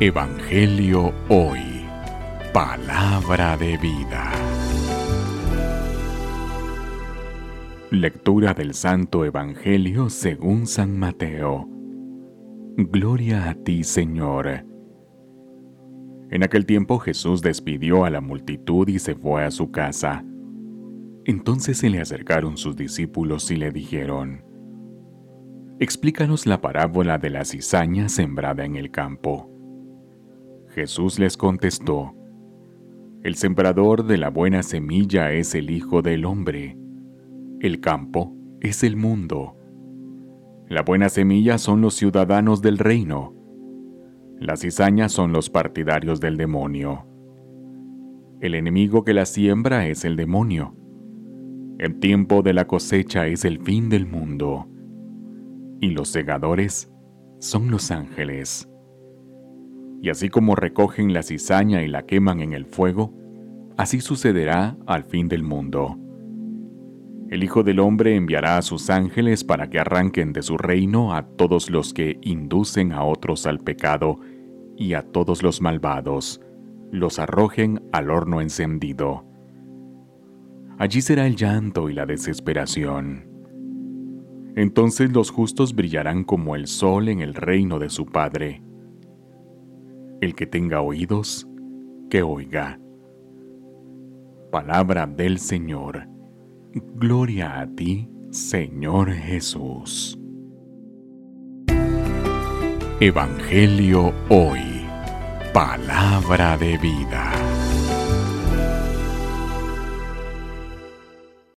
Evangelio Hoy. Palabra de vida. Lectura del Santo Evangelio según San Mateo. Gloria a ti, Señor. En aquel tiempo Jesús despidió a la multitud y se fue a su casa. Entonces se le acercaron sus discípulos y le dijeron, Explícanos la parábola de la cizaña sembrada en el campo. Jesús les contestó, El sembrador de la buena semilla es el Hijo del Hombre. El campo es el mundo. La buena semilla son los ciudadanos del reino. Las cizañas son los partidarios del demonio. El enemigo que la siembra es el demonio. El tiempo de la cosecha es el fin del mundo. Y los segadores son los ángeles y así como recogen la cizaña y la queman en el fuego, así sucederá al fin del mundo. El Hijo del Hombre enviará a sus ángeles para que arranquen de su reino a todos los que inducen a otros al pecado y a todos los malvados, los arrojen al horno encendido. Allí será el llanto y la desesperación. Entonces los justos brillarán como el sol en el reino de su Padre. El que tenga oídos, que oiga. Palabra del Señor. Gloria a ti, Señor Jesús. Evangelio hoy. Palabra de vida.